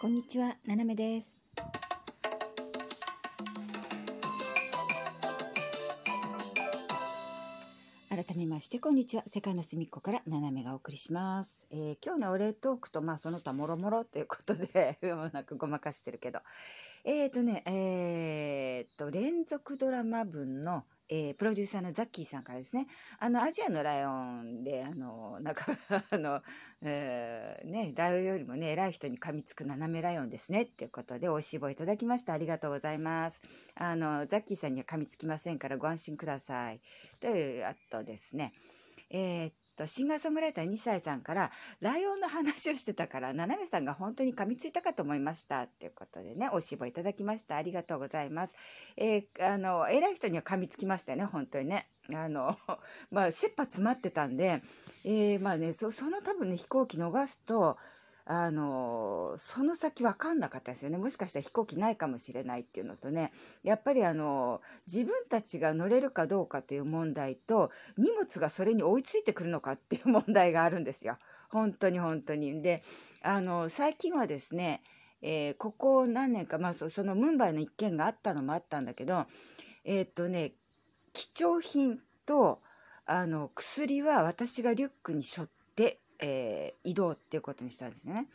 こんにちは、ななめです。改めまして、こんにちは。世界の隅っこからななめがお送りします。えー今日のお礼トークと、まあ、その他もろもろということで、も うなんかごまかしてるけど。えーとね、えーと、連続ドラマ分の、えープロデューサーのザッキーさんからですね、あの、アジアのライオンで、あの、なんか、あの、えーね、ライオンよりもね、偉い人に噛みつく斜めライオンですね、っていうことで、おいしい棒いただきました。ありがとうございます。あの、ザッキーさんには噛みつきませんからご安心ください。という、あとですね、えーっと、シンガーソングライター2歳さんから、ライオンの話をしてたから、斜めさんが本当に噛みついたかと思いました。っていうことでね、お芝居いただきました。ありがとうございます。えーあの、偉い人には噛みつきましたね、本当にね。あの、まあ、切羽詰まってたんで、えーまあね、そその多分ね、飛行機逃すと、あの、その先分かんなかったですよね。もしかしたら飛行機ないかもしれないっていうのとね、やっぱりあの、自分たちが乗れるかどうかという問題と、荷物がそれに追いついてくるのかっていう問題があるんですよ。本当に本当に。で、あの、最近はですね、えーここ何年か、まあそそのムンバイの一件があったのもあったんだけど、えーっとね、貴重品とあの薬は私がリュックに背負って、えー移動っていうことにしたんですね。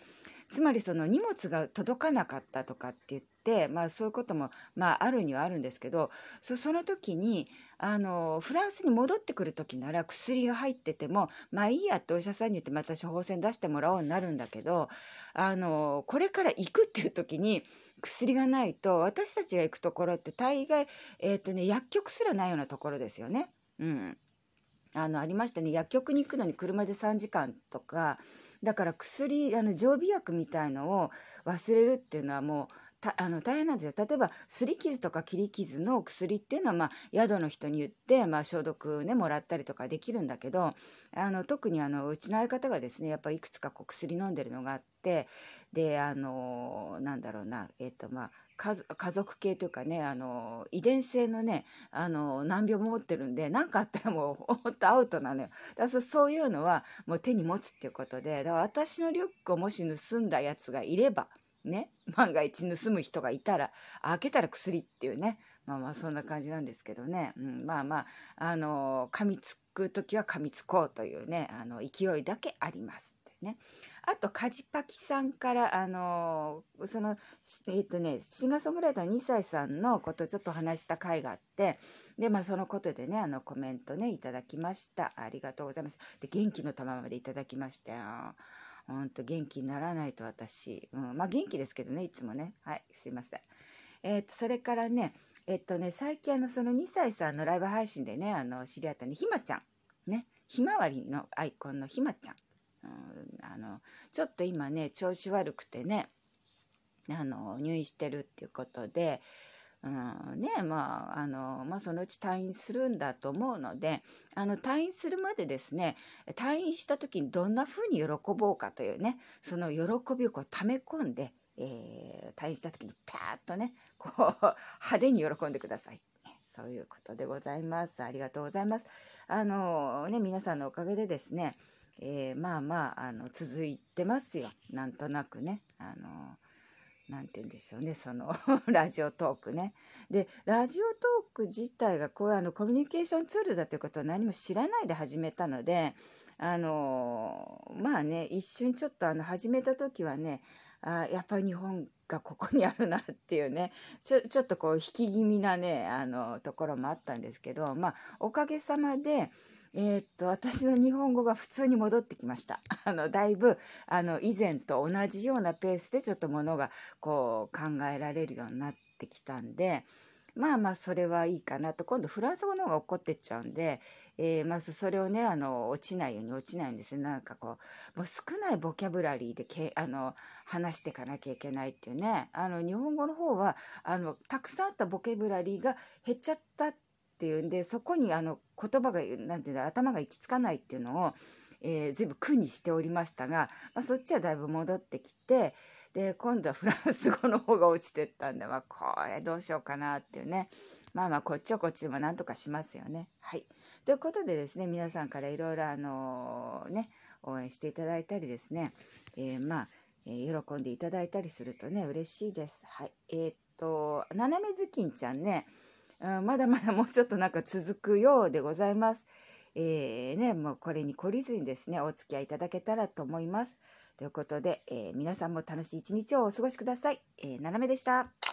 つまりその荷物が届かなかったとかって言って、まあそういうことも、まああるにはあるんですけど、その時に、あの、フランスに戻ってくる時なら薬が入ってても、まあいいやってお医者さんに言ってまた処方箋出してもらおうになるんだけど、あの、これから行くっていう時に薬がないと、私たちが行くところって大概、えっ、とね、薬局すらないようなところですよね。うん。あの、ありましたね。薬局に行くのに車で3時間とか、だから薬、あの、常備薬みたいのを忘れるっていうのはもう、たあの大変なんですよ例えばすり傷とか切り傷の薬っていうのは、まあ、宿の人に言って、まあ、消毒ねもらったりとかできるんだけどあの特にあのうちの相方がですねやっぱいくつかこう薬飲んでるのがあってであのなんだろうなえっ、とまあ家族系というかねあの遺伝性のねあの難病も持ってるんで何かあったらもう ほんとアウトなのよ。だからそういうのはもう手に持つっていうことでだから私のリュックをもし盗んだやつがいればね万が一盗む人がいたら開けたら薬っていうねまあまあそんな感じなんですけどね、うん、まあまああの噛みつく時は噛みつこうというねあの勢いだけあります。ね。あと、カジパキさんから、あのその、えっ、とね、シンガーソングライターの2歳さんのことをちょっと話した回があって、で、まあ、そのことでね、あの、コメントね、いただきました。ありがとうございます。で、元気の玉までいただきましたよ。ほんと元気にならないと私。うん、まあ、元気ですけどね、いつもね。はい、すいません。えっ、と、それからね、えっとね、最近あの、その2歳さんのライブ配信でね、あの、知り合ったね、ひまちゃん。ね、ひまわりのアイコンのひまちゃん。あの、ちょっと今ね、調子悪くてね、あの、入院してるっていうことで、うん、ね、まあ、あの、まあ、そのうち退院するんだと思うので、あの、退院するまでですね、退院した時にどんな風に喜ぼうかというね、その喜びをこう溜め込んで、えー退院した時にパーッとね、こう、派手に喜んでください。そういうことでございます。ありがとうございます。あのね、皆さんのおかげでですね、えーまあまあ、あの、続いてますよ。なんとなくね。あの、なんて言うんでしょうね、その、ラジオトークね。で、ラジオトーク自体がこういうあの、コミュニケーションツールだということを何も知らないで始めたので、あの、まあね、一瞬ちょっとあの、始めた時はね、あやっぱり日本がここにあるなっていうね、ちょ、ちょっとこう、引き気味なね、あの、ところもあったんですけど、まあ、おかげさまで、えーっと、私の日本語が普通に戻ってきました。あの、だいぶ、あの、以前と同じようなペースでちょっとものが、こう、考えられるようになってきたんで、まあまあ、それはいいかなと。今度、フランス語の方が怒ってっちゃうんで、えーまずそれをね、あの、落ちないように落ちないんです。なんかこう、もう少ないボキャブラリーでけ、あの、話していかなきゃいけないっていうね。あの、日本語の方は、あの、たくさんあったボキャブラリーが減っちゃったっていうんで、そこにあの、言葉が、なんていうんだ、頭が行き着かないっていうのを、えー全部苦にしておりましたが、まあ、そっちはだいぶ戻ってきて、で、今度はフランス語の方が落ちてったんで、まあ、これどうしようかなっていうね。まあまあ、こっちはこっちでもなんとかしますよね。はい。ということでですね、皆さんからいろいろあのね、応援していただいたりですね、えーまあ、えー喜んでいただいたりするとね、嬉しいです。はい。えーっと、斜めずきんちゃんね、うん、まだまだもうちょっとなんか続くようでございます。えーね、もうこれに懲りずにですね、お付き合いいただけたらと思います。ということで、えー皆さんも楽しい一日をお過ごしください。えー、斜めでした。